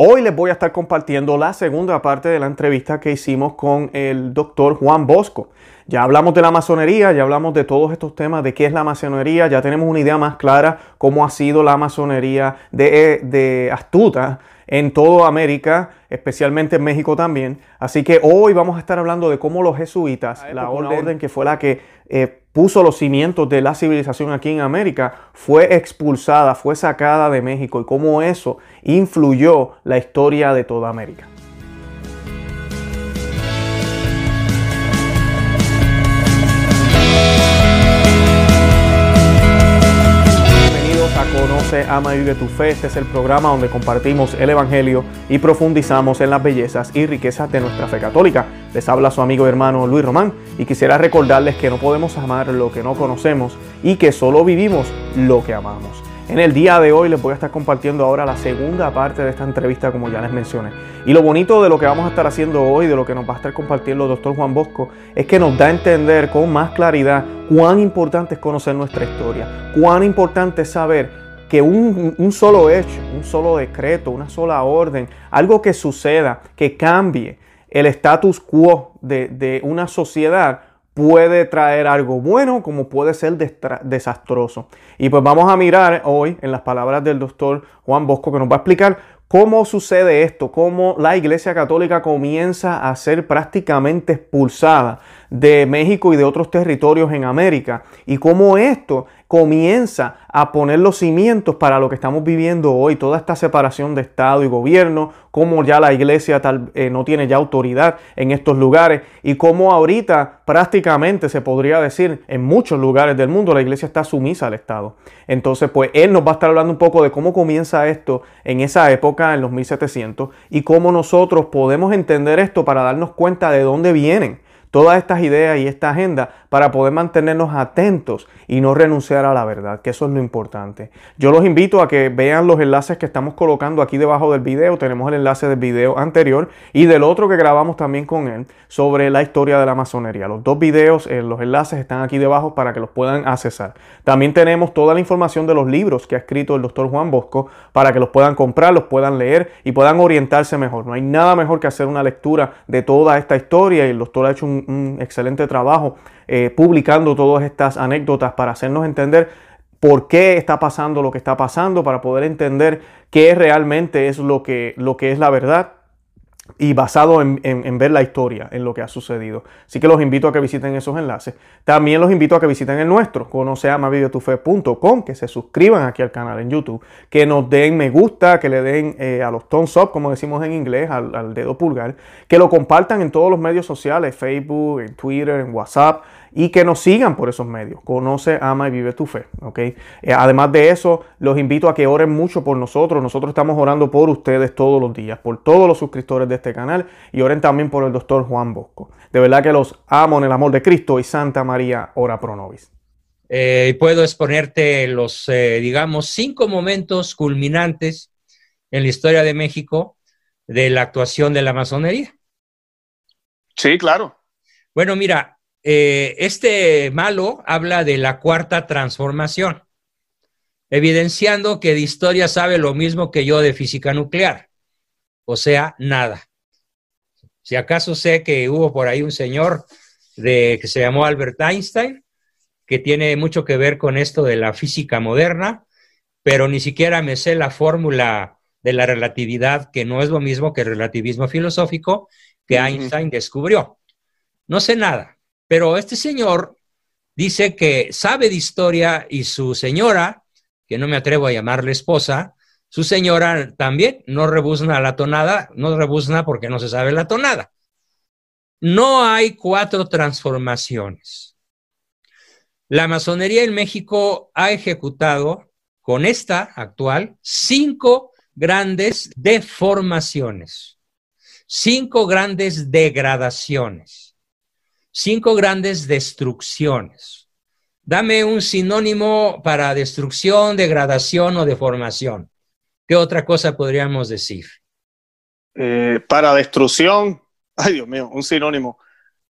Hoy les voy a estar compartiendo la segunda parte de la entrevista que hicimos con el doctor Juan Bosco. Ya hablamos de la masonería, ya hablamos de todos estos temas, de qué es la masonería, ya tenemos una idea más clara cómo ha sido la masonería de, de astuta en toda América, especialmente en México también. Así que hoy vamos a estar hablando de cómo los jesuitas, la orden, que fue la que eh, puso los cimientos de la civilización aquí en América, fue expulsada, fue sacada de México y cómo eso influyó la historia de toda América. Conoce, Ama y Vive tu Fe. Este es el programa donde compartimos el Evangelio y profundizamos en las bellezas y riquezas de nuestra fe católica. Les habla su amigo y hermano Luis Román y quisiera recordarles que no podemos amar lo que no conocemos y que solo vivimos lo que amamos. En el día de hoy les voy a estar compartiendo ahora la segunda parte de esta entrevista como ya les mencioné. Y lo bonito de lo que vamos a estar haciendo hoy, de lo que nos va a estar compartiendo el doctor Juan Bosco, es que nos da a entender con más claridad cuán importante es conocer nuestra historia, cuán importante es saber que un, solo hecho, un solo decreto, una sola orden, algo que suceda, que cambie el status quo de, de una sociedad, puede traer algo bueno como puede ser desastroso. Y pues vamos a mirar hoy en las palabras del doctor Juan Bosco que nos va a explicar cómo sucede esto, cómo la Iglesia Católica comienza a ser prácticamente expulsada de México y de otros territorios en América y cómo esto comienza a poner los cimientos para lo que estamos viviendo hoy, toda esta separación de Estado y gobierno, cómo ya la iglesia tal, eh, no tiene ya autoridad en estos lugares y cómo ahorita prácticamente se podría decir en muchos lugares del mundo la iglesia está sumisa al Estado. Entonces, pues él nos va a estar hablando un poco de cómo comienza esto en esa época, en los 1700, y cómo nosotros podemos entender esto para darnos cuenta de dónde vienen todas estas ideas y esta agenda para poder mantenernos atentos y no renunciar a la verdad, que eso es lo importante. Yo los invito a que vean los enlaces que estamos colocando aquí debajo del video. Tenemos el enlace del video anterior y del otro que grabamos también con él sobre la historia de la masonería. Los dos videos, eh, los enlaces están aquí debajo para que los puedan accesar. También tenemos toda la información de los libros que ha escrito el doctor Juan Bosco para que los puedan comprar, los puedan leer y puedan orientarse mejor. No hay nada mejor que hacer una lectura de toda esta historia y el doctor ha hecho un, un excelente trabajo eh, publicando todas estas anécdotas para hacernos entender por qué está pasando lo que está pasando, para poder entender qué realmente es lo que, lo que es la verdad y basado en, ver la historia, en lo que ha sucedido. Así que los invito a que visiten esos enlaces. También los invito a que visiten el nuestro, conoceamavideotufe.com, que se suscriban aquí al canal en YouTube, que nos den me gusta, que le den eh, a los thumbs up, como decimos en inglés, al, dedo pulgar, que lo compartan en todos los medios sociales, Facebook, en Twitter, en WhatsApp, y que nos sigan por esos medios. Conoce, ama y vive tu fe. ¿okay? Eh, además de eso, los invito a que oren mucho por nosotros. Nosotros estamos orando por ustedes todos los días, por todos los suscriptores de este canal y oren también por el doctor Juan Bosco. De verdad que los amo en el amor de Cristo y Santa María, ora pro nobis. Eh, puedo exponerte los, eh, digamos, cinco momentos culminantes en la historia de México de la actuación de la masonería. Sí, claro. Bueno, mira, eh, este malo habla de la cuarta transformación, evidenciando que de historia sabe lo mismo que yo de física nuclear, o sea, nada. Si acaso sé que hubo por ahí un señor de, que se llamó Albert Einstein, que tiene mucho que ver con esto de la física moderna, pero ni siquiera me sé la fórmula de la relatividad, que no es lo mismo que el relativismo filosófico que Einstein descubrió. No sé nada. Pero este señor dice que sabe de historia y su señora, que no me atrevo a llamarle esposa, su señora también no rebuzna la tonada, no rebuzna porque no se sabe la tonada. No hay cuatro transformaciones. La masonería en México ha ejecutado con esta actual cinco grandes deformaciones, cinco grandes degradaciones cinco grandes destrucciones. Dame un sinónimo para destrucción, degradación o deformación. ¿Qué otra cosa podríamos decir? Eh, para destrucción, ay Dios mío, un sinónimo.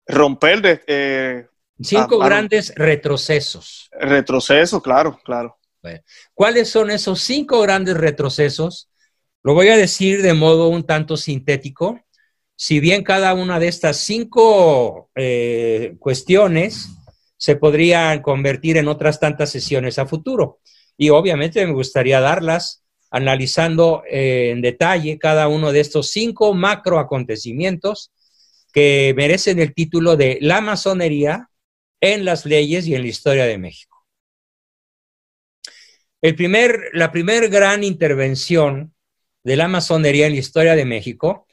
Romper de... Eh, cinco grandes retrocesos. Retrocesos, claro, claro. ¿Cuáles son esos cinco grandes retrocesos Lo voy a decir de modo un tanto sintético. Si bien cada una de estas cinco eh, cuestiones se podrían convertir en otras tantas sesiones a futuro. Y obviamente me gustaría darlas analizando eh, en detalle cada uno de estos cinco macro acontecimientos que merecen el título de La masonería en las leyes y en la historia de México. El primer, la primera gran intervención de la masonería en la historia de México,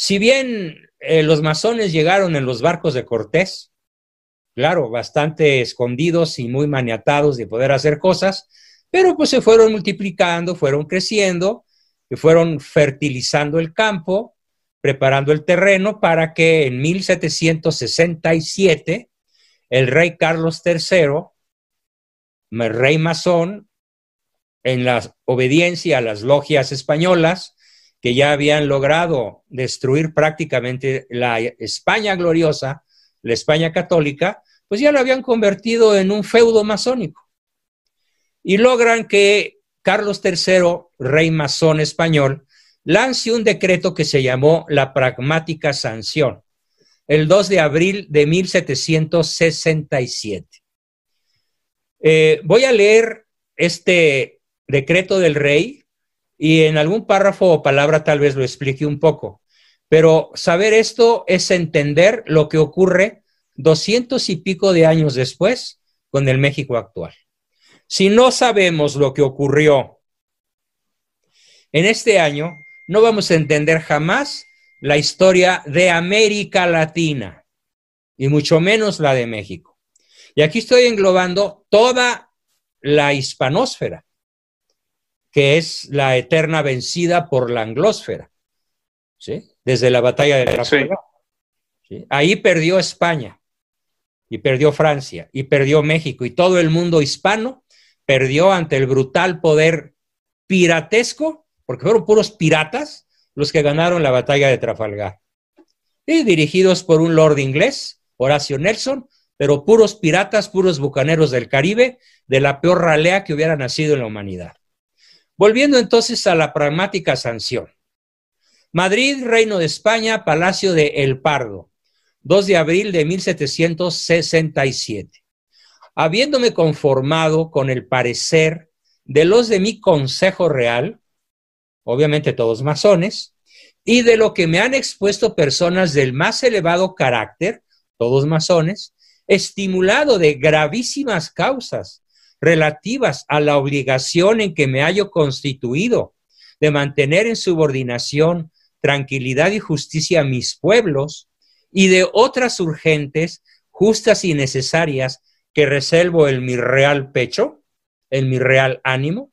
si bien eh, los masones llegaron en los barcos de Cortés, claro, bastante escondidos y muy maniatados de poder hacer cosas, pero pues se fueron multiplicando, fueron creciendo, fueron fertilizando el campo, preparando el terreno para que en 1767 el rey Carlos III, rey masón, en la obediencia a las logias españolas, que ya habían logrado destruir prácticamente la España gloriosa, la España católica, pues ya lo habían convertido en un feudo masónico. Y logran que Carlos III, rey masón español, lance un decreto que se llamó la pragmática sanción, el 2 de abril de 1767. Eh, voy a leer este decreto del rey y en algún párrafo o palabra tal vez lo explique un poco, pero saber esto es entender lo que ocurre doscientos y pico de años después con el México actual. Si no sabemos lo que ocurrió en este año, no vamos a entender jamás la historia de América Latina y mucho menos la de México. Y aquí estoy englobando toda la hispanósfera, que es la eterna vencida por la anglósfera, ¿sí? desde la batalla de Trafalgar. Ahí perdió España y perdió Francia y perdió México y todo el mundo hispano perdió ante el brutal poder piratesco, porque fueron puros piratas los que ganaron la batalla de Trafalgar. Y dirigidos por un lord inglés, Horacio Nelson, pero puros piratas, puros bucaneros del Caribe, de la peor ralea que hubiera nacido en la humanidad. Volviendo entonces a la pragmática sanción. Madrid, Reino de España, Palacio de El Pardo. 2 de abril de 1767. Habiéndome conformado con el parecer de los de mi Consejo Real, obviamente todos masones, y de lo que me han expuesto personas del más elevado carácter, todos masones, estimulado de gravísimas causas relativas a la obligación en que me hallo constituido de mantener en subordinación, tranquilidad y justicia a mis pueblos, y de otras urgentes, justas y necesarias que reservo en mi real pecho, en mi real ánimo,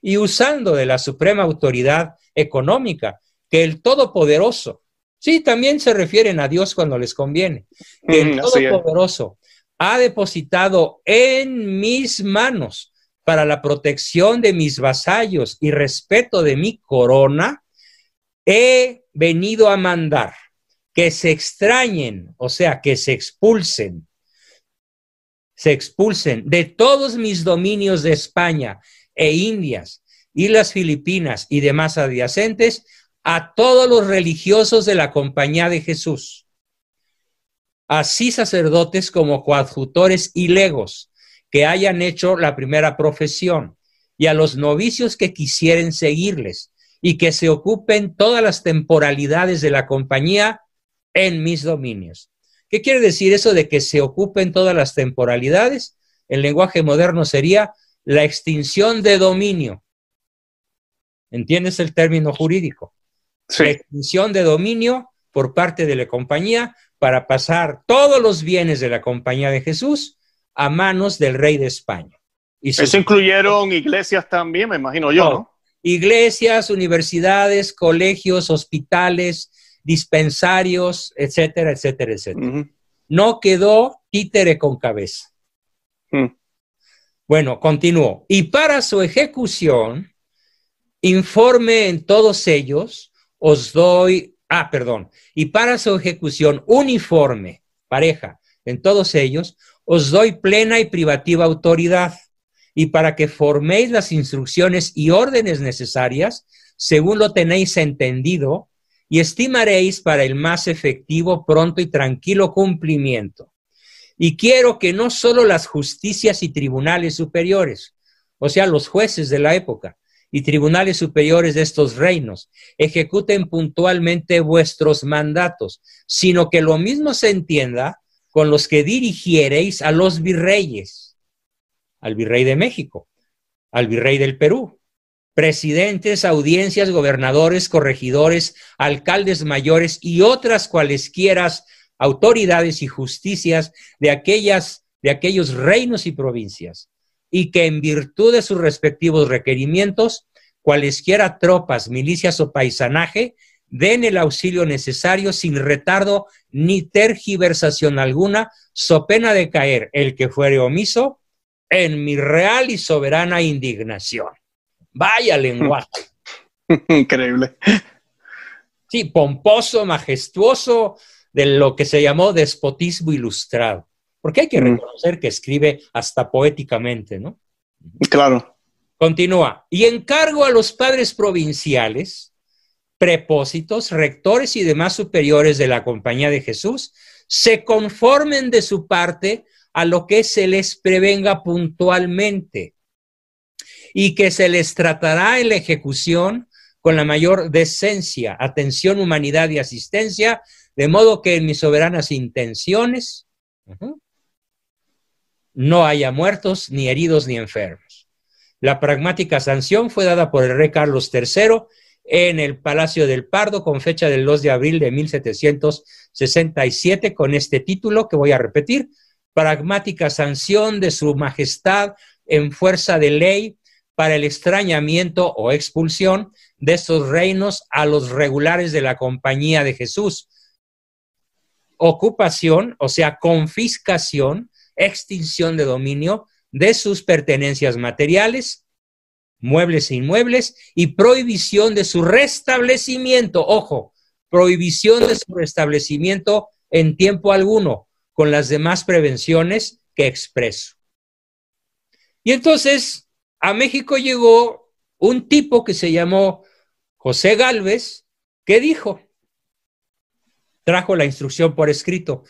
y usando de la suprema autoridad económica que el Todopoderoso, sí, también se refieren a Dios cuando les conviene, que el Todopoderoso ha depositado en mis manos para la protección de mis vasallos y respeto de mi corona, he venido a mandar que se extrañen, o sea, que se expulsen, se expulsen de todos mis dominios de España e Indias y las Filipinas y demás adyacentes a todos los religiosos de la Compañía de Jesús, así sacerdotes como coadjutores y legos que hayan hecho la primera profesión, y a los novicios que quisieren seguirles, y que se ocupen todas las temporalidades de la compañía en mis dominios. ¿Qué quiere decir eso de que se ocupen todas las temporalidades? El lenguaje moderno sería la extinción de dominio. ¿Entiendes el término jurídico? Sí. La extinción de dominio por parte de la compañía para pasar todos los bienes de la compañía de Jesús a manos del rey de España. Y Eso incluyeron iglesias también, me imagino yo, ¿no? Iglesias, universidades, colegios, hospitales, dispensarios, etcétera, etcétera, etcétera. No quedó títere con cabeza. Mm. Bueno, continúo. Y para su ejecución, informe en todos ellos, os doy, ah, perdón, y para su ejecución uniforme, pareja, en todos ellos, os doy plena y privativa autoridad. Y para que forméis las instrucciones y órdenes necesarias, según lo tenéis entendido, y estimaréis para el más efectivo, pronto y tranquilo cumplimiento. Y quiero que no solo las justicias y tribunales superiores, o sea, los jueces de la época y tribunales superiores de estos reinos, ejecuten puntualmente vuestros mandatos, sino que lo mismo se entienda con los que dirigiereis a los virreyes, al virrey de México, al virrey del Perú, presidentes, audiencias, gobernadores, corregidores, alcaldes mayores y otras cualesquieras autoridades y justicias de aquellas de aquellos reinos y provincias y que en virtud de sus respectivos requerimientos cualesquiera tropas, milicias o paisanaje den el auxilio necesario sin retardo ni tergiversación alguna, so pena de caer el que fuere omiso en mi real y soberana indignación. Vaya lenguaje. Increíble. Sí, pomposo, majestuoso, de lo que se llamó despotismo ilustrado. Porque hay que reconocer que escribe hasta poéticamente, ¿no? Claro. Continúa. Y encargo a los padres provinciales, prepósitos, rectores y demás superiores de la Compañía de Jesús, se conformen de su parte a lo que se les prevenga puntualmente y que se les tratará en la ejecución con la mayor decencia, atención, humanidad y asistencia de modo que en mis soberanas intenciones no haya muertos, ni heridos, ni enfermos. La pragmática sanción fue dada por el rey Carlos III en el Palacio del Pardo con fecha del 2 de abril de 1767 con este título que voy a repetir, pragmática sanción de su majestad en fuerza de ley para el extrañamiento o expulsión de estos reinos a los regulares de la Compañía de Jesús, ocupación, o sea, confiscación, extinción de dominio de sus pertenencias materiales, muebles e inmuebles, y prohibición de su restablecimiento, ojo, prohibición de su restablecimiento en tiempo alguno, con las demás prevenciones que expreso. Y entonces a México llegó un tipo que se llamó José Galvez, que dijo, trajo la instrucción por escrito.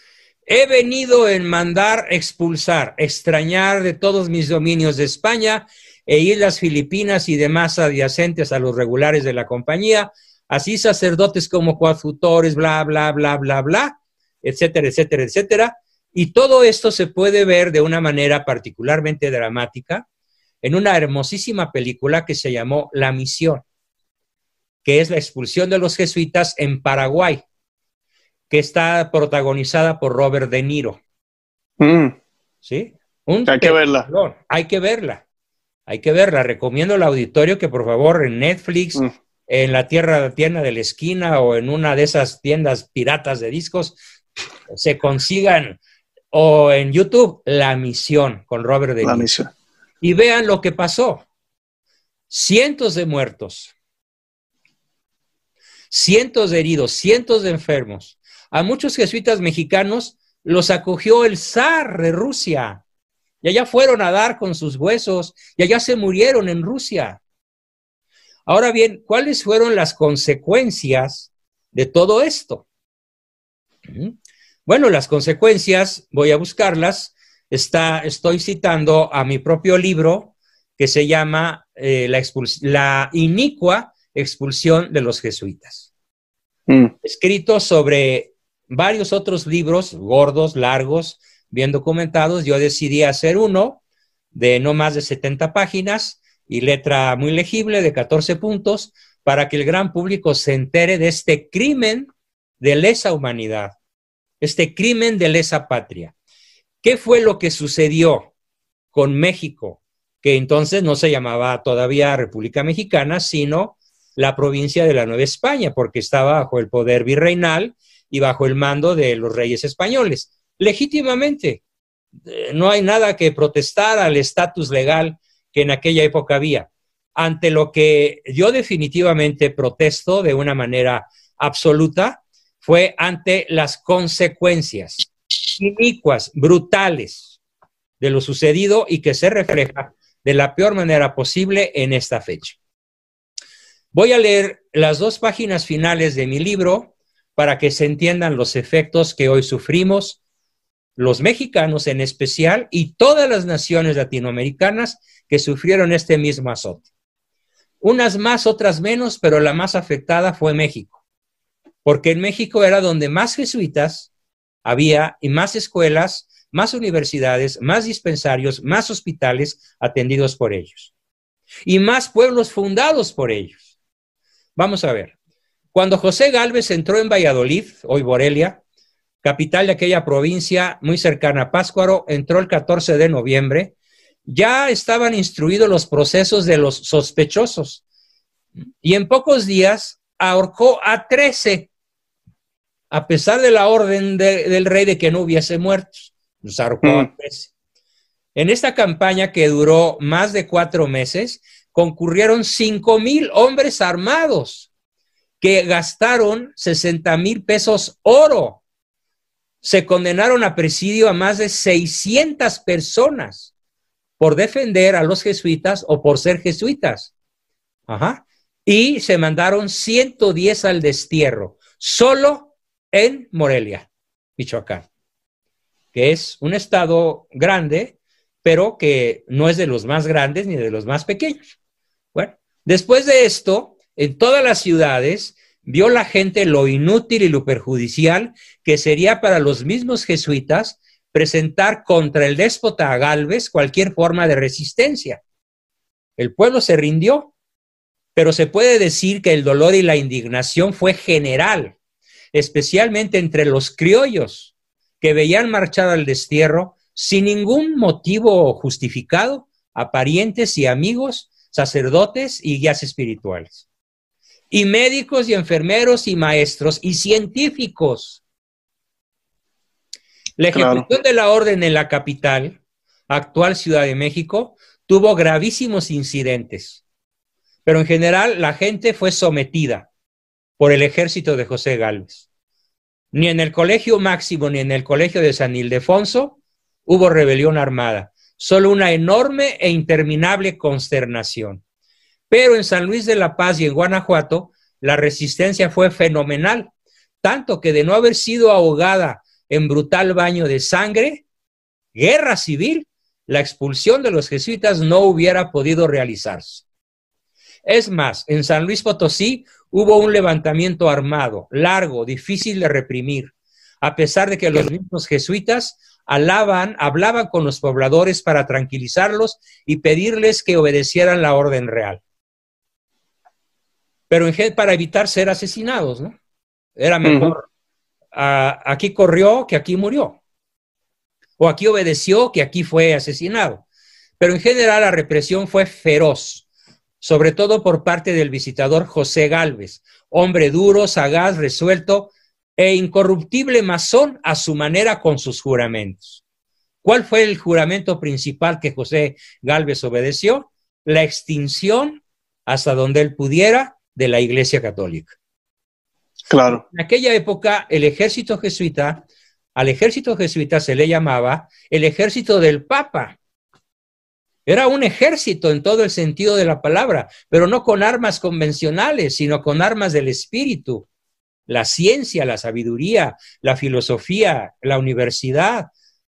He venido en mandar expulsar, extrañar de todos mis dominios de España e islas Filipinas y demás adyacentes a los regulares de la compañía, así sacerdotes como coadjutores, bla, bla, bla, bla, bla, etcétera, etcétera, etcétera. Y todo esto se puede ver de una manera particularmente dramática en una hermosísima película que se llamó La Misión, que es la expulsión de los jesuitas en Paraguay que está protagonizada por Robert De Niro. Mm. ¿Sí? hay que verla. Hay que verla. Hay que verla. Recomiendo al auditorio que por favor en Netflix, mm. en la tierra, tienda de la esquina o en una de esas tiendas piratas de discos, se consigan o en YouTube La Misión con Robert De Niro. La Misión. Y vean lo que pasó. Cientos de muertos, cientos de heridos, cientos de enfermos, a muchos jesuitas mexicanos los acogió el zar de Rusia. Y allá fueron a dar con sus huesos y allá se murieron en Rusia. Ahora bien, ¿cuáles fueron las consecuencias de todo esto? ¿Mm? Bueno, las consecuencias, voy a buscarlas. Está, estoy citando a mi propio libro que se llama eh, la, la inicua expulsión de los jesuitas. Mm. Escrito sobre varios otros libros gordos, largos, bien documentados. Yo decidí hacer uno de no más de 70 páginas y letra muy legible de 14 puntos para que el gran público se entere de este crimen de lesa humanidad, este crimen de lesa patria. ¿Qué fue lo que sucedió con México? Que entonces no se llamaba todavía República Mexicana, sino la provincia de la Nueva España, porque estaba bajo el poder virreinal y bajo el mando de los reyes españoles. Legítimamente, eh, no hay nada que protestar al estatus legal que en aquella época había. Ante lo que yo definitivamente protesto de una manera absoluta fue ante las consecuencias inicuas, brutales de lo sucedido y que se refleja de la peor manera posible en esta fecha. Voy a leer las dos páginas finales de mi libro para que se entiendan los efectos que hoy sufrimos, los mexicanos en especial y todas las naciones latinoamericanas que sufrieron este mismo azote. Unas más, otras menos, pero la más afectada fue México, porque en México era donde más jesuitas había y más escuelas, más universidades, más dispensarios, más hospitales atendidos por ellos y más pueblos fundados por ellos. Vamos a ver. Cuando José Galvez entró en Valladolid, hoy Borelia, capital de aquella provincia muy cercana a Páscuaro, entró el 14 de noviembre, ya estaban instruidos los procesos de los sospechosos y en pocos días ahorcó a 13, a pesar de la orden del rey de que no hubiese muertos. Los ahorcó a 13. Mm. En esta campaña que duró más de cuatro meses, concurrieron cinco mil hombres armados que gastaron 60 mil pesos oro. Se condenaron a presidio a más de 600 personas por defender a los jesuitas o por ser jesuitas. Ajá. Y se mandaron 110 al destierro, solo en Morelia, Michoacán, que es un estado grande pero que no es de los más grandes ni de los más pequeños. Bueno, después de esto, en todas las ciudades vio la gente lo inútil y lo perjudicial que sería para los mismos jesuitas presentar contra el déspota Galvez cualquier forma de resistencia. El pueblo se rindió, pero se puede decir que el dolor y la indignación fue general, especialmente entre los criollos que veían marchar al destierro sin ningún motivo justificado a parientes y amigos, sacerdotes y guías espirituales, y médicos y enfermeros y maestros y científicos. La ejecución de la orden en la capital, actual Ciudad de México, tuvo gravísimos incidentes, pero en general la gente fue sometida por el ejército de José Gálvez. Ni en el Colegio Máximo ni en el Colegio de San Ildefonso hubo rebelión armada, solo una enorme e interminable consternación. Pero en San Luis de la Paz y en Guanajuato, la resistencia fue fenomenal, tanto que de no haber sido ahogada en brutal baño de sangre, guerra civil, la expulsión de los jesuitas no hubiera podido realizarse. Es más, en San Luis Potosí hubo un levantamiento armado, largo, difícil de reprimir, a pesar de que los mismos jesuitas alaban, hablaban con los pobladores para tranquilizarlos y pedirles que obedecieran la orden real. Pero en para evitar ser asesinados, ¿no? Era mejor. aquí corrió que aquí murió. O aquí obedeció que aquí fue asesinado. Pero en general la represión fue feroz, sobre todo por parte del visitador José Galvez, hombre duro, sagaz, resuelto, e incorruptible masón a su manera con sus juramentos. ¿Cuál fue el juramento principal que José Galvez obedeció? La extinción, hasta donde él pudiera, de la Iglesia Católica. Claro. En aquella época, el ejército jesuita, al ejército jesuita se le llamaba el ejército del Papa. Era un ejército en todo el sentido de la palabra, pero no con armas convencionales, sino con armas del espíritu la ciencia, la sabiduría, la filosofía, la universidad,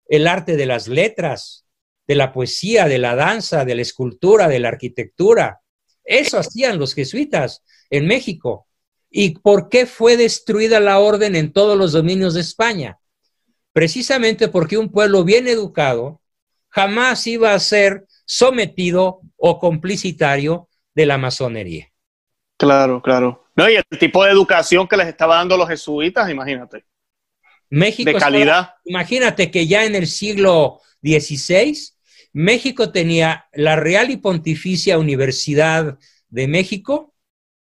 el arte de las letras, de la poesía, de la danza, de la escultura, de la arquitectura. Eso hacían los jesuitas en México. ¿Y por qué fue destruida la orden en todos los dominios de España? Precisamente porque un pueblo bien educado jamás iba a ser sometido o complicitario de la masonería. Claro, claro. No, y el tipo de educación que les estaba dando los jesuitas, imagínate. México. De calidad. imagínate que ya en el siglo XVI, México tenía la Real y Pontificia Universidad de México,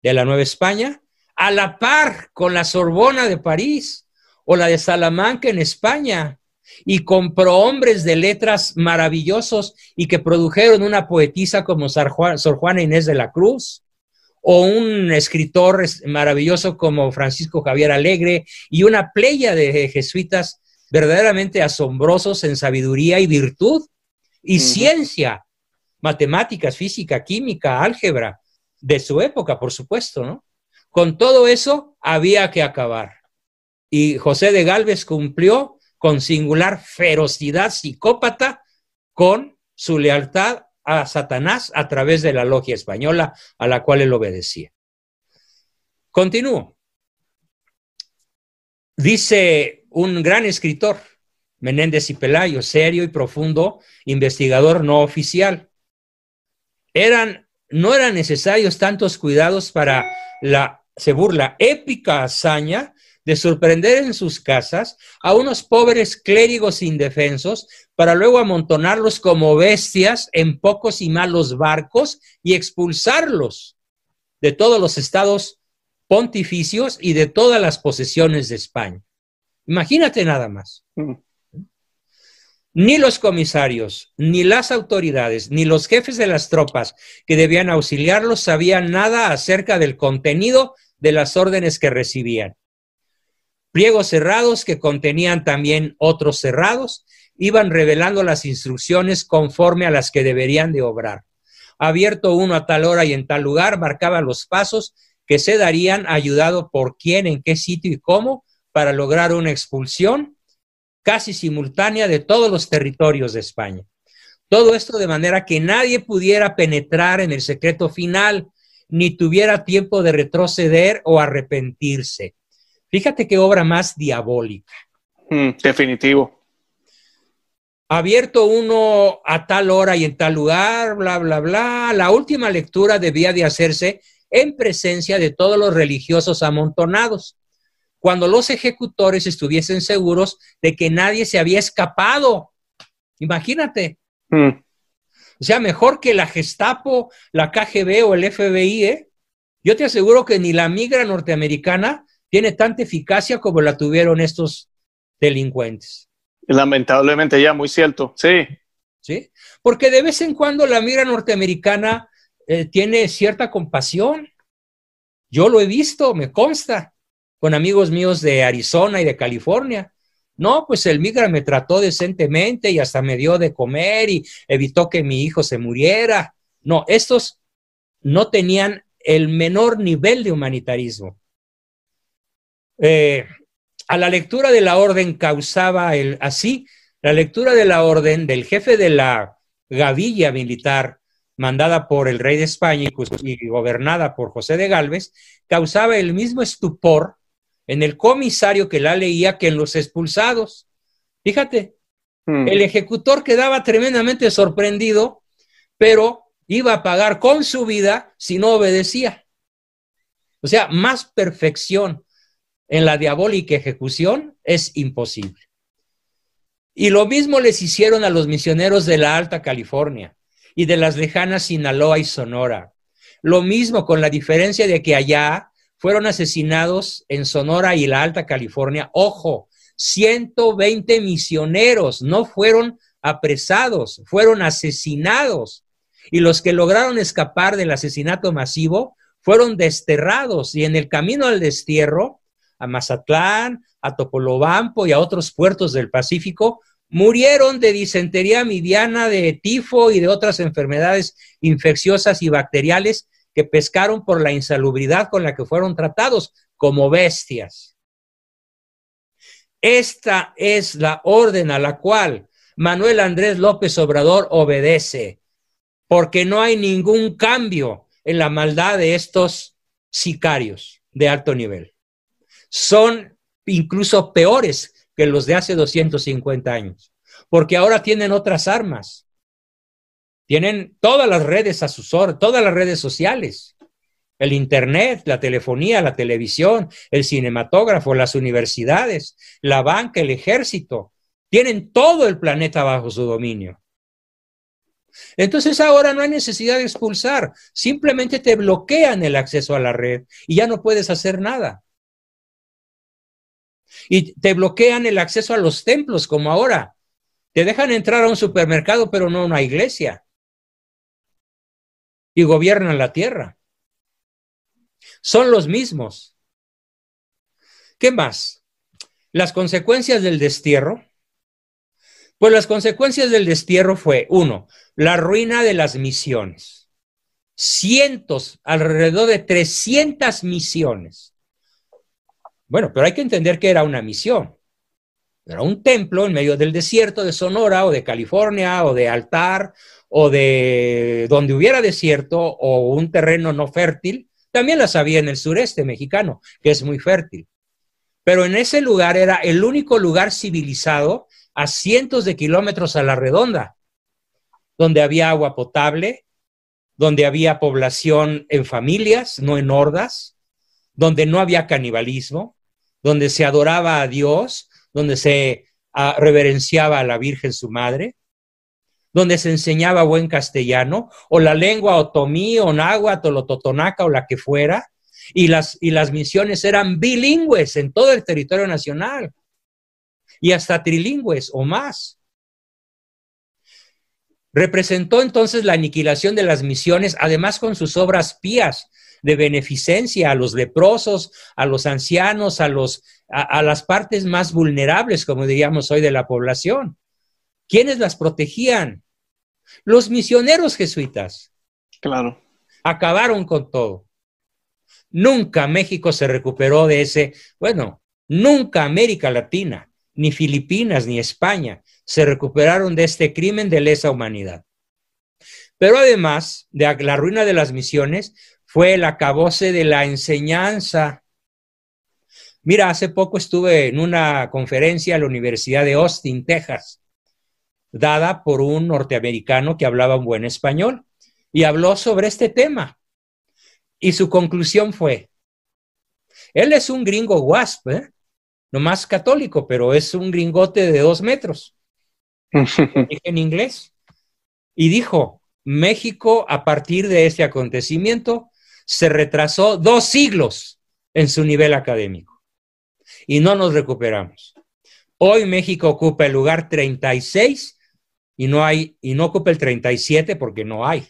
de la Nueva España, a la par con la Sorbona de París o la de Salamanca en España, y con prohombres de letras maravillosos y que produjeron una poetisa como Sor Juana Inés de la Cruz, o un escritor maravilloso como Francisco Javier Alegre y una playa de jesuitas verdaderamente asombrosos en sabiduría y virtud y ciencia, matemáticas, física, química, álgebra, de su época, por supuesto, ¿no? Con todo eso había que acabar. Y José de Galvez cumplió con singular ferocidad psicópata con su lealtad a Satanás a través de la logia española a la cual él obedecía. Continúo. Dice un gran escritor, Menéndez y Pelayo, serio y profundo investigador no oficial. Eran, no eran necesarios tantos cuidados para la, se burla, épica hazaña de sorprender en sus casas a unos pobres clérigos indefensos para luego amontonarlos como bestias en pocos y malos barcos y expulsarlos de todos los estados pontificios y de todas las posesiones de España. Imagínate nada más. Mm. Ni los comisarios, ni las autoridades, ni los jefes de las tropas que debían auxiliarlos sabían nada acerca del contenido de las órdenes que recibían. Pliegos cerrados que contenían también otros cerrados iban revelando las instrucciones conforme a las que deberían de obrar. Abierto uno a tal hora y en tal lugar, marcaba los pasos que se darían ayudado por quién, en qué sitio y cómo para lograr una expulsión casi simultánea de todos los territorios de España. Todo esto de manera que nadie pudiera penetrar en el secreto final, ni tuviera tiempo de retroceder o arrepentirse. Fíjate qué obra más diabólica. Mm, definitivo. Abierto uno a tal hora y en tal lugar, bla, bla, bla. La última lectura debía de hacerse en presencia de todos los religiosos amontonados cuando los ejecutores estuviesen seguros de que nadie se había escapado. Imagínate. Mm. O sea, mejor que la Gestapo, la KGB o el FBI, ¿eh? Yo te aseguro que ni la migra norteamericana tiene tanta eficacia como la tuvieron estos delincuentes. Lamentablemente ya, muy cierto, sí. Sí, porque de vez en cuando la migra norteamericana eh, tiene cierta compasión. Yo lo he visto, me consta con amigos míos de Arizona y de California. No, pues el migra me trató decentemente y hasta me dio de comer y evitó que mi hijo se muriera. No, estos no tenían el menor nivel de humanitarismo. Eh, a la lectura de la orden causaba el así, la lectura de la orden del jefe de la gavilla militar mandada por el rey de España y gobernada por José de Galvez, causaba el mismo estupor en el comisario que la leía que en los expulsados. Fíjate, hmm. el ejecutor quedaba tremendamente sorprendido, pero iba a pagar con su vida si no obedecía. O sea, más perfección en la diabólica ejecución es imposible. Y lo mismo les hicieron a los misioneros de la Alta California y de las lejanas Sinaloa y Sonora. Lo mismo con la diferencia de que allá fueron asesinados en Sonora y la Alta California. Ojo, 120 misioneros no fueron apresados, fueron asesinados. Y los que lograron escapar del asesinato masivo fueron desterrados y en el camino al destierro, a Mazatlán, a Topolobampo y a otros puertos del Pacífico, murieron de disentería midiana, de tifo y de otras enfermedades infecciosas y bacteriales que pescaron por la insalubridad con la que fueron tratados como bestias. Esta es la orden a la cual Manuel Andrés López Obrador obedece, porque no hay ningún cambio en la maldad de estos sicarios de alto nivel. Son incluso peores que los de hace 250 años, porque ahora tienen otras armas. Tienen todas las redes a sus órdenes, todas las redes sociales, el Internet, la telefonía, la televisión, el cinematógrafo, las universidades, la banca, el ejército. Tienen todo el planeta bajo su dominio. Entonces ahora no hay necesidad de expulsar, simplemente te bloquean el acceso a la red y ya no puedes hacer nada. Y te bloquean el acceso a los templos como ahora. Te dejan entrar a un supermercado pero no a una iglesia y gobiernan la tierra. Son los mismos. ¿Qué más? Las consecuencias del destierro. Pues las consecuencias del destierro fue, uno, la ruina de las misiones. cientos, alrededor de 300 misiones. Bueno, pero hay que entender que era una misión. Era un templo en medio del desierto de Sonora o de California o de Altar o de donde hubiera desierto o un terreno no fértil. También las había en el sureste mexicano, que es muy fértil. Pero en ese lugar era el único lugar civilizado a cientos de kilómetros a la redonda, donde había agua potable, donde había población en familias, no en hordas, donde no había canibalismo, donde se adoraba a Dios, donde se ah, reverenciaba a la Virgen su madre, donde se enseñaba buen castellano, o la lengua otomí, o náhuatl, o totonaca, o la que fuera, y las, y las misiones eran bilingües en todo el territorio nacional y hasta trilingües o más. Representó entonces la aniquilación de las misiones, además con sus obras pías de beneficencia a los leprosos, a los ancianos, a, los, a, las partes más vulnerables, como diríamos hoy, de la población. ¿Quiénes las protegían? Los misioneros jesuitas. Claro. Acabaron con todo. Nunca México se recuperó de ese, bueno, nunca América Latina, ni Filipinas, ni España se recuperaron de este crimen de lesa humanidad. Pero además de la ruina de las misiones, fue el acabose de la enseñanza. Mira, hace poco estuve en una conferencia en la Universidad de Austin, Texas, dada por un norteamericano que hablaba un buen español y habló sobre este tema. Y su conclusión fue, él es un gringo wasp, ¿eh? no más católico, pero es un gringote de dos metros. En inglés. Y dijo, México a partir de este acontecimiento se retrasó dos siglos en su nivel académico y no nos recuperamos. Hoy México ocupa el lugar 36 y no hay y no ocupa el 37 porque no hay.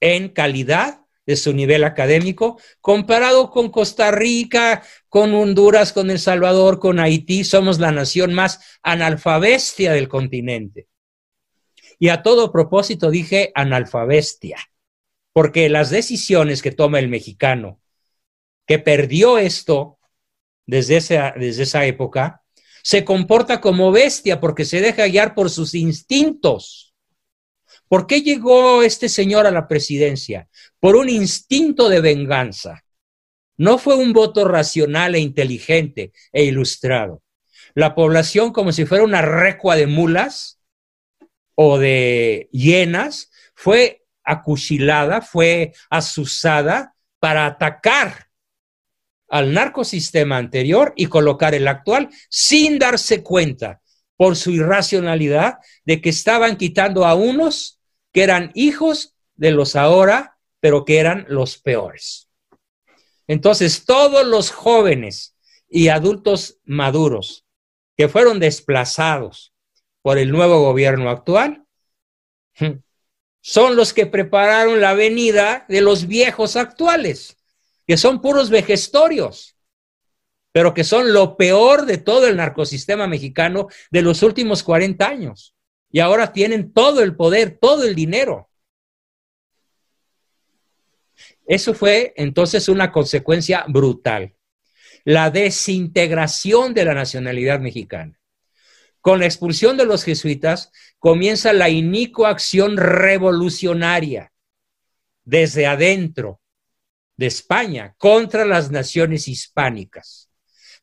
En calidad de su nivel académico, comparado con Costa Rica, con Honduras, con El Salvador, con Haití, somos la nación más analfabestia del continente. Y a todo propósito dije analfabestia, porque las decisiones que toma el mexicano, que perdió esto desde esa, desde esa época, se comporta como bestia porque se deja guiar por sus instintos ¿Por qué llegó este señor a la presidencia? Por un instinto de venganza. No fue un voto racional e inteligente e ilustrado. La población, como si fuera una recua de mulas o de hienas, fue acuchilada, fue asusada para atacar al narcosistema anterior y colocar el actual sin darse cuenta por su irracionalidad de que estaban quitando a unos que eran hijos de los ahora, pero que eran los peores. Entonces, todos los jóvenes y adultos maduros que fueron desplazados por el nuevo gobierno actual, son los que prepararon la venida de los viejos actuales, que son puros vejestorios, pero que son lo peor de todo el narcosistema mexicano de los últimos 40 años y ahora tienen todo el poder, todo el dinero. Eso fue entonces una consecuencia brutal, la desintegración de la nacionalidad mexicana. Con la expulsión de los jesuitas comienza la inicua acción revolucionaria desde adentro de España contra las naciones hispánicas.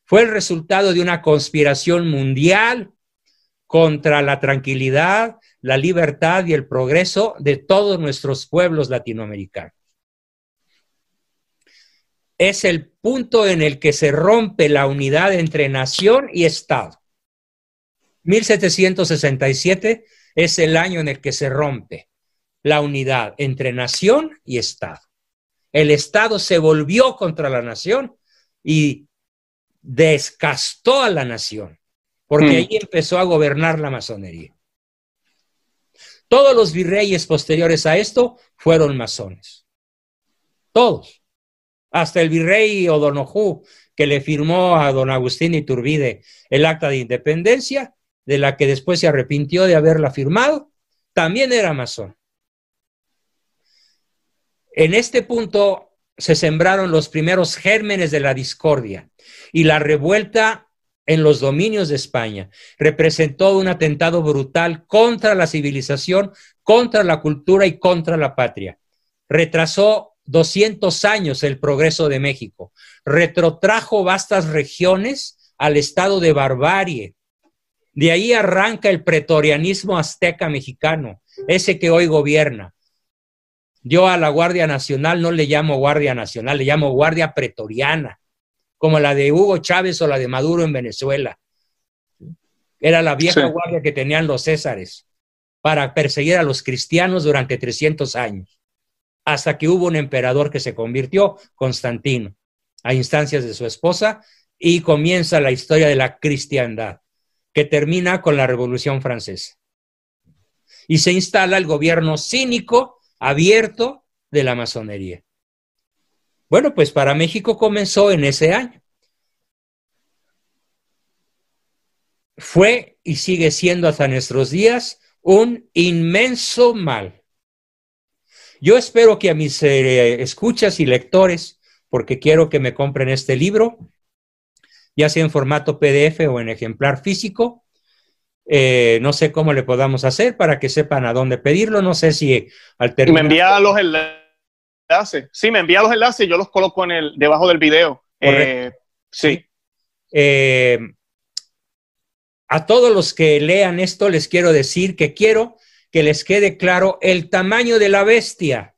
Fue el resultado de una conspiración mundial contra la tranquilidad, la libertad y el progreso de todos nuestros pueblos latinoamericanos. Es el punto en el que se rompe la unidad entre nación y Estado. 1767 es el año en el que se rompe la unidad entre nación y Estado. El Estado se volvió contra la nación y descastó a la nación porque mm. ahí empezó a gobernar la masonería. Todos los virreyes posteriores a esto fueron masones. Todos. Hasta el virrey O'Donoghue, que le firmó a don Agustín Iturbide el acta de independencia, de la que después se arrepintió de haberla firmado, también era masón. En este punto se sembraron los primeros gérmenes de la discordia y la revuelta en los dominios de España representó un atentado brutal contra la civilización, contra la cultura y contra la patria. Retrasó 200 años el progreso de México, retrotrajo vastas regiones al estado de barbarie. De ahí arranca el pretorianismo azteca mexicano, ese que hoy gobierna. Yo a la Guardia Nacional no le llamo Guardia Nacional, le llamo Guardia Pretoriana, como la de Hugo Chávez o la de Maduro en Venezuela. Era la vieja guardia que tenían los Césares para perseguir a los cristianos durante 300 años, hasta que hubo un emperador que se convirtió, Constantino, a instancias de su esposa, y comienza la historia de la cristiandad, que termina con la Revolución Francesa. Y se instala el gobierno cínico abierto de la masonería. Bueno, pues para México comenzó en ese año. Fue y sigue siendo hasta nuestros días un inmenso mal. Yo espero que a mis eh, escuchas y lectores, porque quiero que me compren este libro, ya sea en formato PDF o en ejemplar físico, eh, no sé cómo le podamos hacer para que sepan a dónde pedirlo. No sé si al terminar. Me envía los enlaces. Sí, me envía los enlaces y yo los coloco en el, debajo del video. Eh, sí. Eh, a todos los que lean esto les quiero decir que quiero que les quede claro el tamaño de la bestia.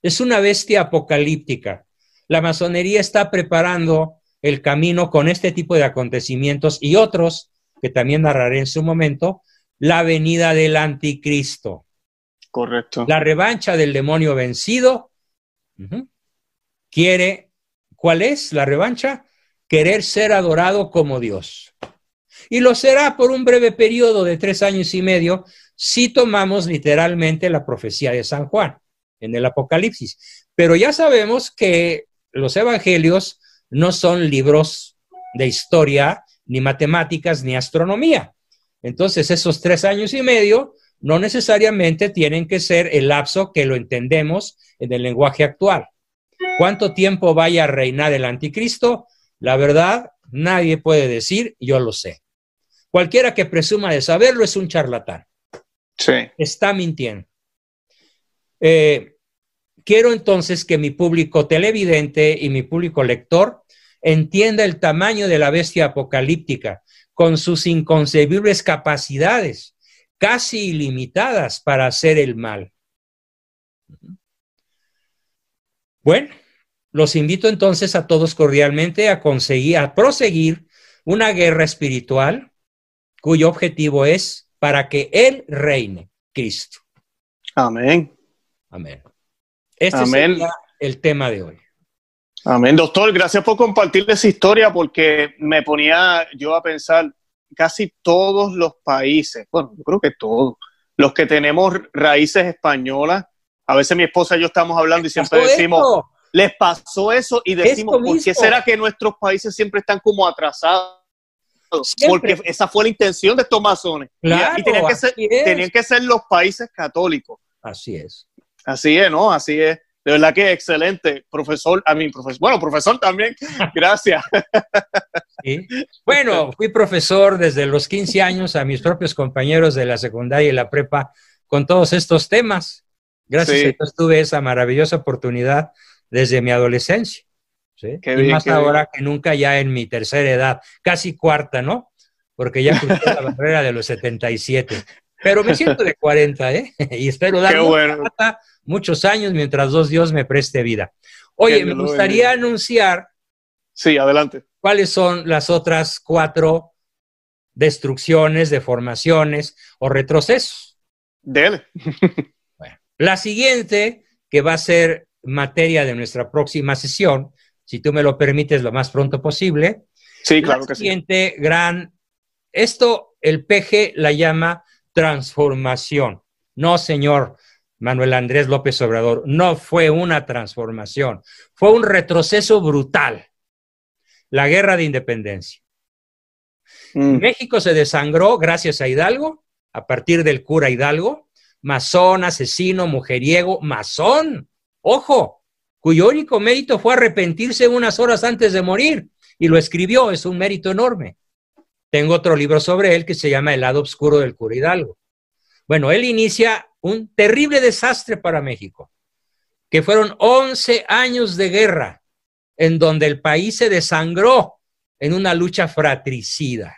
Es una bestia apocalíptica. La masonería está preparando el camino con este tipo de acontecimientos y otros que también narraré en su momento, la venida del anticristo. Correcto. La revancha del demonio vencido. Quiere, ¿cuál es la revancha? Querer ser adorado como Dios. Y lo será por un breve periodo de tres años y medio si tomamos literalmente la profecía de San Juan en el Apocalipsis. Pero ya sabemos que los evangelios no son libros de historia ni matemáticas, ni astronomía. Entonces, esos tres años y medio no necesariamente tienen que ser el lapso que lo entendemos en el lenguaje actual. ¿Cuánto tiempo vaya a reinar el anticristo? La verdad, nadie puede decir, yo lo sé. Cualquiera que presuma de saberlo es un charlatán. Sí. Está mintiendo. Eh, quiero entonces que mi público televidente y mi público lector entienda el tamaño de la bestia apocalíptica, con sus inconcebibles capacidades, casi ilimitadas para hacer el mal. Bueno, los invito entonces a todos cordialmente a conseguir, a proseguir una guerra espiritual cuyo objetivo es para que Él reine, Cristo. Amén. Amén. Este es el tema de hoy. Amén, doctor. Gracias por compartir esa historia porque me ponía yo a pensar casi todos los países, bueno, yo creo que todos, los que tenemos raíces españolas, a veces mi esposa y yo estamos hablando y siempre decimos, les pasó eso y decimos, ¿por qué será que nuestros países siempre están como atrasados? Porque esa fue la intención de estos masones. y tenían que, ser, tenían que ser los países católicos. Así es. Así es, ¿no? Así es. De verdad que excelente, profesor, a mí, profesor, bueno, profesor también, gracias. Bueno, fui profesor desde los 15 años a mis propios compañeros de la secundaria y la prepa con todos estos temas. Gracias a Dios tuve esa maravillosa oportunidad desde mi adolescencia. ¿sí? y más ahora que nunca ya en mi tercera edad, casi cuarta, ¿no? Porque ya crucé la barrera de los 77. Pero me siento de 40, ¿eh? y espero dar muchos años mientras dos Dios me preste vida. Oye, me gustaría anunciar. Sí, adelante. ¿Cuáles son las otras cuatro destrucciones, deformaciones o retrocesos? Dele. bueno, la siguiente, que va a ser materia de nuestra próxima sesión, si tú me lo permites lo más pronto posible. Sí, claro la siguiente gran, esto el PG la llama transformación. No, señor, Manuel Andrés López Obrador, no fue una transformación, fue un retroceso brutal. La guerra de independencia. Mm. México se desangró gracias a Hidalgo, a partir del cura Hidalgo, masón, asesino, mujeriego, masón. ojo, cuyo único mérito fue arrepentirse unas horas antes de morir y lo escribió, es un mérito enorme. Tengo otro libro sobre él que se llama El lado oscuro del cura Hidalgo. Bueno, él inicia un terrible desastre para México, que fueron 11 años de guerra en donde el país se desangró en una lucha fratricida.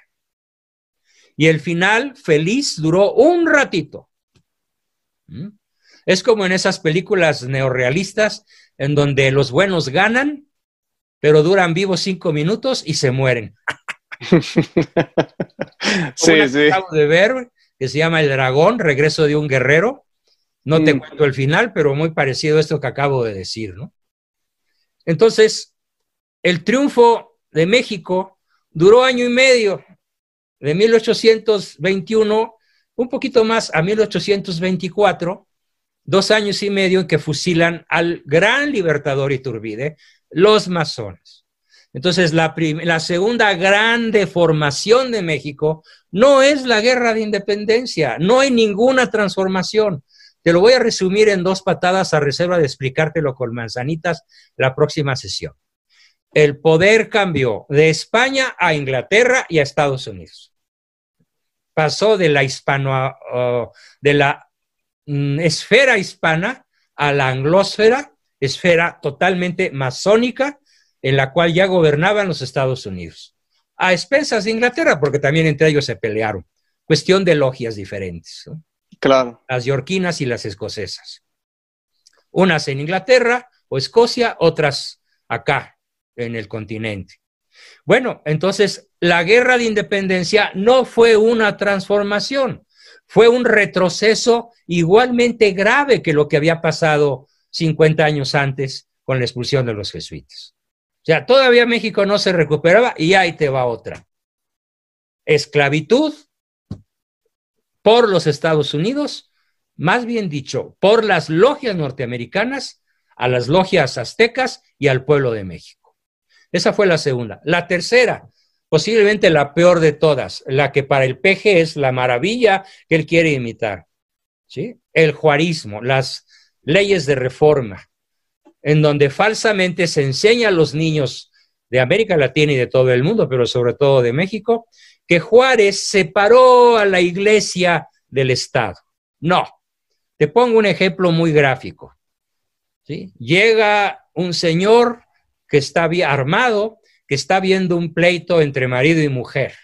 Y el final feliz duró un ratito. ¿Mm? Es como en esas películas neorrealistas en donde los buenos ganan, pero duran vivos cinco minutos y se mueren. sí, sí. Acabo de ver que se llama El Dragón, Regreso de un Guerrero. No te mm. cuento el final, pero muy parecido a esto que acabo de decir, ¿no? Entonces, el triunfo de México duró año y medio, de 1821, un poquito más a 1824, dos años y medio en que fusilan al gran libertador Iturbide, los masones. Entonces, la, la, segunda gran deformación de México no es la guerra de independencia, no hay ninguna transformación. Te lo voy a resumir en dos patadas a reserva de explicártelo con manzanitas la próxima sesión el poder cambió de España a Inglaterra y a Estados Unidos. Pasó de la hispano, de la mm, esfera hispana a la anglósfera, esfera totalmente masónica, en la cual ya gobernaban los Estados Unidos. A expensas de Inglaterra, porque también entre ellos se pelearon. Cuestión de logias diferentes. Claro. Las yorquinas y las escocesas. Unas en Inglaterra o Escocia, otras acá, en el continente. Bueno, entonces la guerra de independencia no fue una transformación, fue un retroceso igualmente grave que lo que había pasado 50 años antes con la expulsión de los jesuitas. Sea, todavía México no se recuperaba y ahí te va otra. Esclavitud por los Estados Unidos, más bien dicho, por las logias norteamericanas, a las logias aztecas y al pueblo de México. Esa fue la segunda. La tercera, posiblemente la peor de todas, la que para el peje es la maravilla que él quiere imitar. ¿sí? El juarismo, las leyes de reforma, en donde falsamente se enseña a los niños de América Latina y de todo el mundo, pero sobre todo de México, que Juárez separó a la iglesia del Estado. No. Te pongo un ejemplo muy gráfico. ¿sí? Llega un señor que está armado, que está viendo un pleito entre marido y mujer.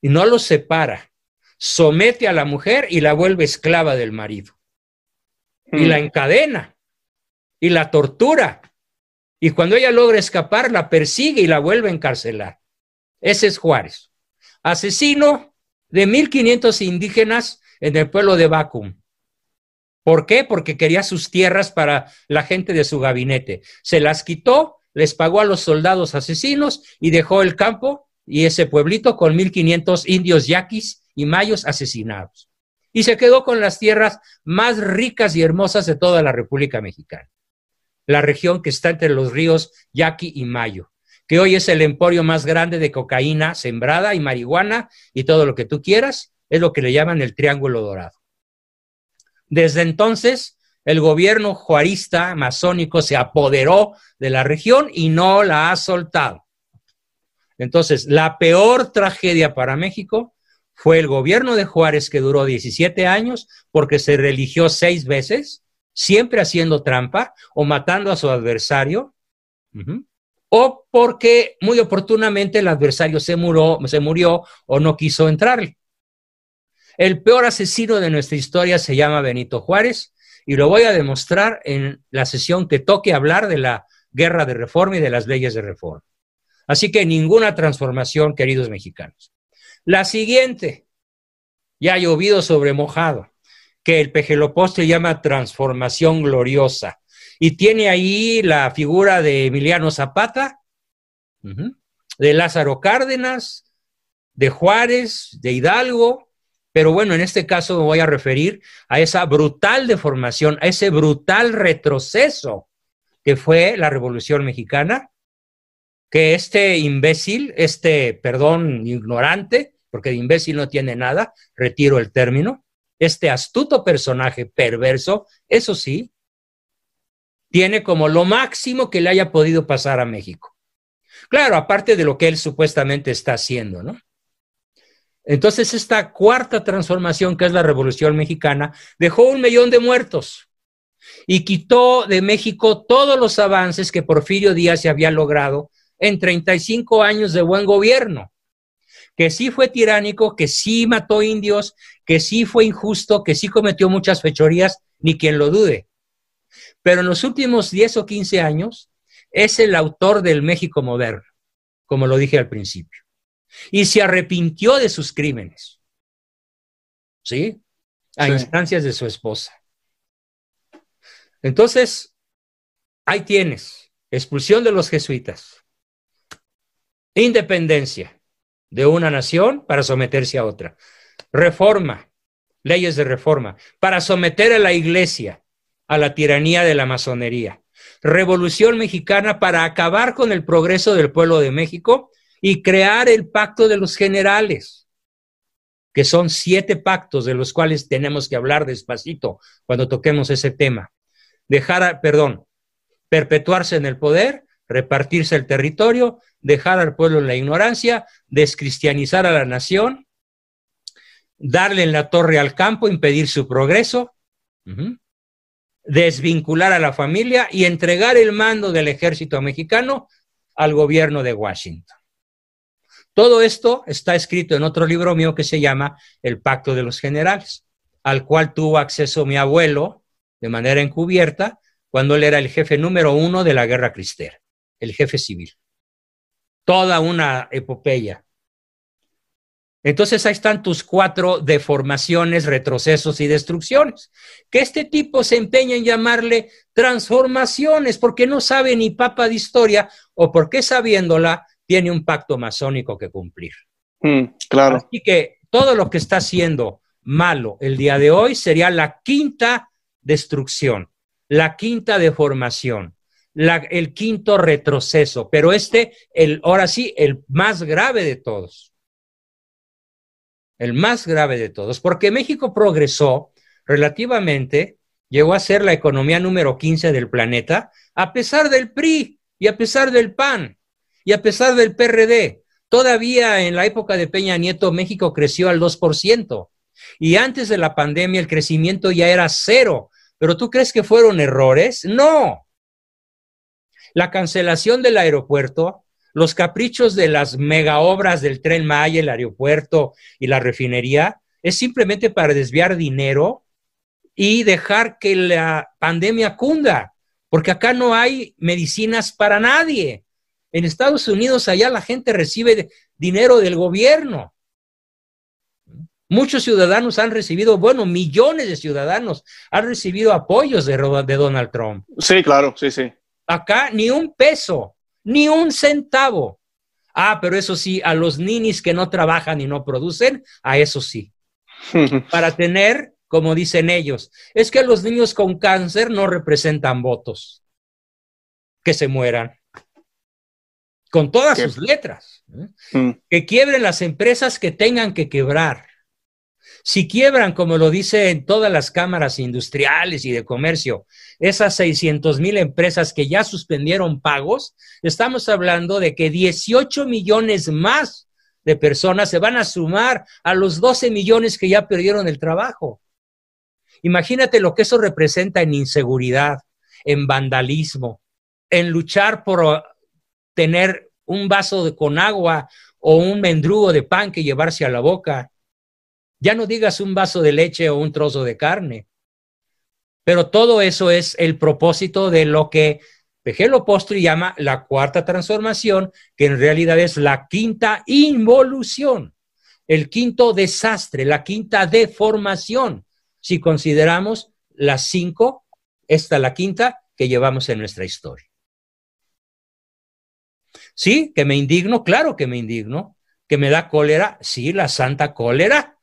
Y no los separa. Somete a la mujer y la vuelve esclava del marido. Y la mm. encadena. Y la tortura. Y cuando ella logra escapar, la persigue y la vuelve a encarcelar. Ese es Juárez. Asesino de 1500 indígenas en el pueblo de Bacum. ¿Por qué? Porque quería sus tierras para la gente de su gabinete. Se las quitó, les pagó a los soldados asesinos y dejó el campo y ese pueblito con 1500 indios yaquis y mayos asesinados. Y se quedó con las tierras más ricas y hermosas de toda la República Mexicana. La región que está entre los ríos Yaqui y Mayo, que hoy es el emporio más grande de cocaína sembrada y marihuana y todo lo que tú quieras, es lo que le llaman el Triángulo Dorado. Desde entonces, el gobierno juarista masónico se apoderó de la región y no la ha soltado. Entonces, la peor tragedia para México fue el gobierno de Juárez que duró 17 años porque se religió seis veces, siempre haciendo trampa o matando a su adversario, o porque muy oportunamente el adversario se murió, se murió o no quiso entrarle. El peor asesino de nuestra historia se llama Benito Juárez y lo voy a demostrar en la sesión que toque hablar de la guerra de reforma y de las leyes de reforma. Así que ninguna transformación, queridos mexicanos. La siguiente, ya ha llovido sobre mojado, que el Pejelopostre llama transformación gloriosa. Y tiene ahí la figura de Emiliano Zapata, de Lázaro Cárdenas, de Juárez, de Hidalgo, pero bueno, en este caso me voy a referir a esa brutal deformación, a ese brutal retroceso que fue la Revolución Mexicana, que este imbécil, este, perdón, ignorante, porque de imbécil no tiene nada, retiro el término, este astuto personaje perverso, eso sí, tiene como lo máximo que le haya podido pasar a México. Claro, aparte de lo que él supuestamente está haciendo, ¿no? Entonces, esta cuarta transformación, que es la Revolución Mexicana, dejó un millón de muertos y quitó de México todos los avances que Porfirio Díaz se había logrado en 35 años de buen gobierno. Que sí fue tiránico, que sí mató indios, que sí fue injusto, que sí cometió muchas fechorías, ni quien lo dude. Pero en los últimos 10 o 15 años es el autor del México moderno, como lo dije al principio y se arrepintió de sus crímenes. ¿Sí? A instancias de su esposa. Entonces, ahí tienes, expulsión de los jesuitas, independencia de una nación para someterse a otra, reforma, leyes de reforma, para someter a la iglesia a la tiranía de la masonería, revolución mexicana para acabar con el progreso del pueblo de México y crear el pacto de los generales, que son siete pactos de los cuales tenemos que hablar despacito cuando toquemos ese tema. Dejar, perdón, perpetuarse en el poder, repartirse el territorio, dejar al pueblo en la ignorancia, descristianizar a la nación, darle en la torre al campo, impedir su progreso, desvincular a la familia y entregar el mando del ejército mexicano al gobierno de Washington. Todo esto está escrito en otro libro mío que se llama El Pacto de los Generales, al cual tuvo acceso mi abuelo de manera encubierta cuando él era el jefe número uno de la guerra cristera, el jefe civil. Toda una epopeya. Entonces ahí están tus cuatro deformaciones, retrocesos y destrucciones, que este tipo se empeña en llamarle transformaciones porque no sabe ni papa de historia o porque sabiéndola tiene un pacto masónico que cumplir. Mm, claro. Así que todo lo que está haciendo malo el día de hoy sería la quinta destrucción, la quinta deformación, el quinto retroceso, pero este, el, ahora sí, el más grave de todos. El más grave de todos, porque México progresó relativamente, llegó a ser la economía número 15 del planeta, a pesar del PRI y a pesar del PAN. Y a pesar del PRD, todavía en la época de Peña Nieto, México creció al 2%. Y antes de la pandemia el crecimiento ya era cero. ¿Pero tú crees que fueron errores? No. La cancelación del aeropuerto, los caprichos de las mega obras del tren Maya, el aeropuerto y la refinería, es simplemente para desviar dinero y dejar que la pandemia cunda, porque acá no hay medicinas para nadie. En Estados Unidos, allá la gente recibe dinero del gobierno. Muchos ciudadanos han recibido, bueno, millones de ciudadanos han recibido apoyos de, de Donald Trump. Sí, claro, sí, sí. Acá ni un peso, ni un centavo. Ah, pero eso sí, a los ninis que no trabajan y no producen, a eso sí. Para tener, como dicen ellos, es que los niños con cáncer no representan votos. Que se mueran con todas sus letras. ¿eh? Mm. Que quiebren las empresas que tengan que quebrar. Si quiebran, como lo dicen todas las cámaras industriales y de comercio, esas 600 mil empresas que ya suspendieron pagos, estamos hablando de que 18 millones más de personas se van a sumar a los 12 millones que ya perdieron el trabajo. Imagínate lo que eso representa en inseguridad, en vandalismo, en luchar por tener un vaso de, con agua o un mendrugo de pan que llevarse a la boca. Ya no digas un vaso de leche o un trozo de carne. Pero todo eso es el propósito de lo que Pejelo Postri llama la cuarta transformación, que en realidad es la quinta involución, el quinto desastre, la quinta deformación, si consideramos las cinco, esta la quinta que llevamos en nuestra historia. Sí, que me indigno, claro que me indigno. Que me da cólera, sí, la santa cólera.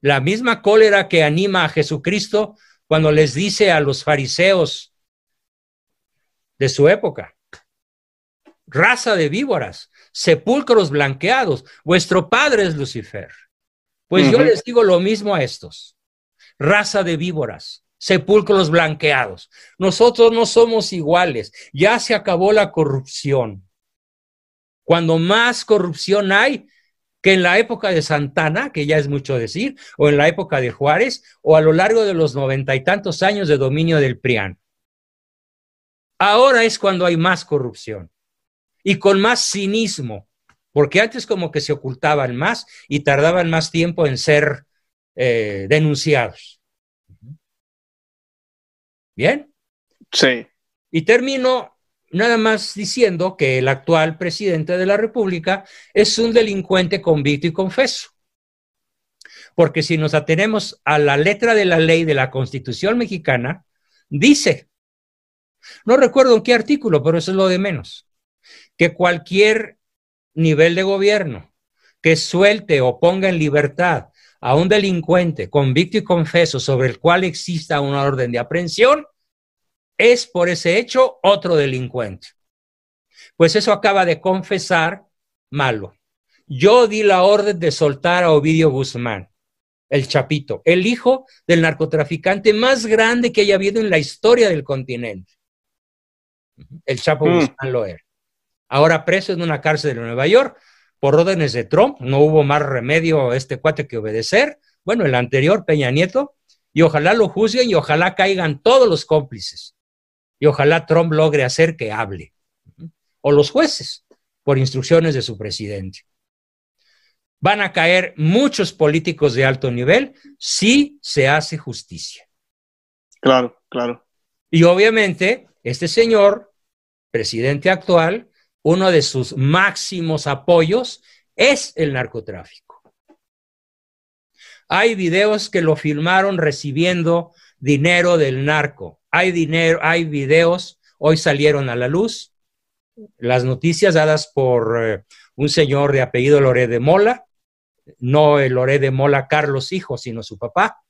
La misma cólera que anima a Jesucristo cuando les dice a los fariseos de su época, raza de víboras, sepulcros blanqueados, vuestro padre es Lucifer. Pues yo les digo lo mismo a estos, raza de víboras, sepulcros blanqueados. Nosotros no somos iguales. Ya se acabó la corrupción. Cuando más corrupción hay que en la época de Santana, que ya es mucho decir, o en la época de Juárez, o a lo largo de los noventa y tantos años de dominio del PRIAN. Ahora es cuando hay más corrupción y con más cinismo, porque antes como que se ocultaban más y tardaban más tiempo en ser eh, denunciados. ¿Bien? Sí. Y termino nada más diciendo que el actual presidente de la República es un delincuente convicto y confeso. Porque si nos atenemos a la letra de la ley de la Constitución mexicana, dice, no recuerdo en qué artículo, pero eso es lo de menos, que cualquier nivel de gobierno que suelte o ponga en libertad a un delincuente convicto y confeso sobre el cual exista una orden de aprehensión, es por ese hecho otro delincuente. Pues eso acaba de confesar Malo. Yo di la orden de soltar a Ovidio Guzmán, el Chapito, el hijo del narcotraficante más grande que haya habido en la historia del continente. El Chapo mm. Guzmán lo era. Ahora preso en una cárcel de Nueva York por órdenes de Trump. No hubo más remedio a este cuate que obedecer. Bueno, el anterior, Peña Nieto. Y ojalá lo juzguen y ojalá caigan todos los cómplices. Y ojalá Trump logre hacer que hable. O los jueces, por instrucciones de su presidente. Van a caer muchos políticos de alto nivel si se hace justicia. Claro, claro. Y obviamente, este señor, presidente actual, uno de sus máximos apoyos es el narcotráfico. Hay videos que lo filmaron recibiendo dinero del narco hay dinero, hay videos, hoy salieron a la luz, las noticias dadas por eh, un señor de apellido Loré de Mola, no el Loré de Mola Carlos hijo, sino su papá,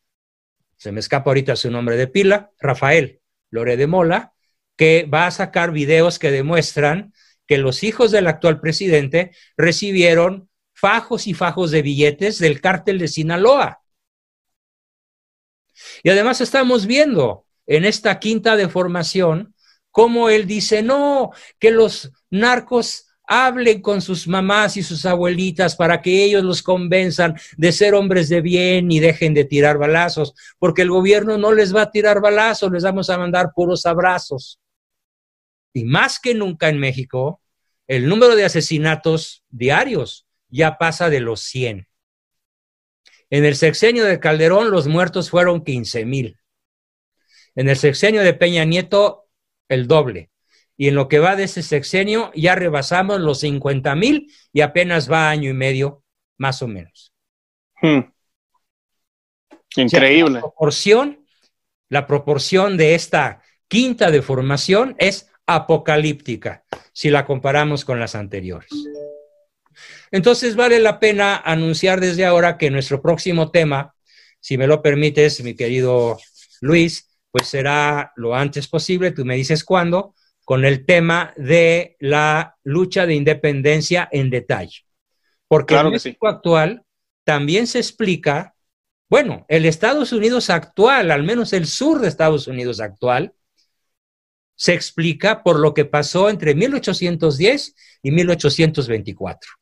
se me escapa ahorita su nombre de pila, Rafael Loré de Mola, que va a sacar videos que demuestran que los hijos del actual presidente recibieron fajos y fajos de billetes del cártel de Sinaloa. Y además estamos viendo en esta quinta deformación, como él dice, no, que los narcos hablen con sus mamás y sus abuelitas para que ellos los convenzan de ser hombres de bien y dejen de tirar balazos, porque el gobierno no les va a tirar balazos, les vamos a mandar puros abrazos. Y más que nunca en México, el número de asesinatos diarios ya pasa de los 100. En el sexenio de Calderón los muertos fueron 15 mil. En el sexenio de Peña Nieto, el doble. Y en lo que va de ese sexenio, ya rebasamos los 50 mil y apenas va año y medio, más o menos. Hmm. Increíble. la, proporción, la proporción de esta quinta deformación es apocalíptica, si la comparamos con las anteriores. Entonces vale la pena anunciar desde ahora que nuestro próximo tema, si me lo permites, mi querido Luis, pues será lo antes posible, tú me dices cuándo, con el tema de la lucha de independencia en detalle. Porque en México actual también se explica, bueno, el Estados Unidos actual, al menos el sur de Estados Unidos actual, se explica por lo que pasó entre 1810 y 1824.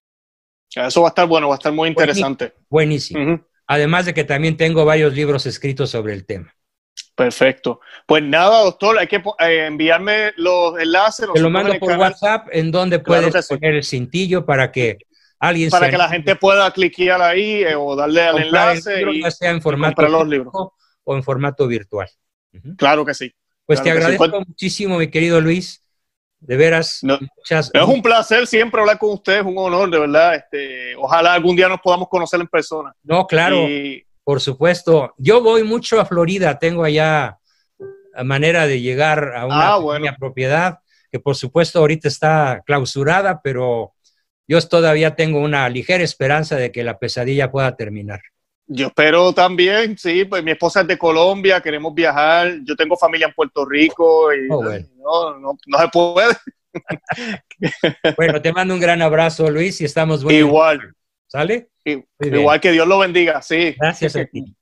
Eso va a estar bueno, va a estar muy interesante. Buenísimo. Además de que también tengo varios libros escritos sobre el tema. Perfecto. Pues nada, doctor, hay que eh, enviarme los enlaces. Te lo mando por WhatsApp, en donde puedes poner el cintillo para que alguien Para que la gente pueda cliquear ahí eh, o darle al enlace. y, ya sea en formato los libros. o en formato virtual. Claro que sí. Pues te agradezco muchísimo, mi querido Luis. De veras, Es un placer siempre hablar con usted, es un honor, de verdad. Este, ojalá algún día nos podamos conocer en persona. No, claro. Por supuesto. Yo voy mucho a Florida, tengo allá manera de llegar a una ah, propiedad que por supuesto ahorita está clausurada, pero yo todavía tengo una ligera esperanza de que la pesadilla pueda terminar. Yo espero también, sí, pues mi esposa es de Colombia, queremos viajar, yo tengo familia en Puerto Rico y oh, no, no, no, se puede. bueno, te mando un gran abrazo, Luis, y estamos Igual. ¿Sale? Igual que Dios lo bendiga, sí. Gracias a ti.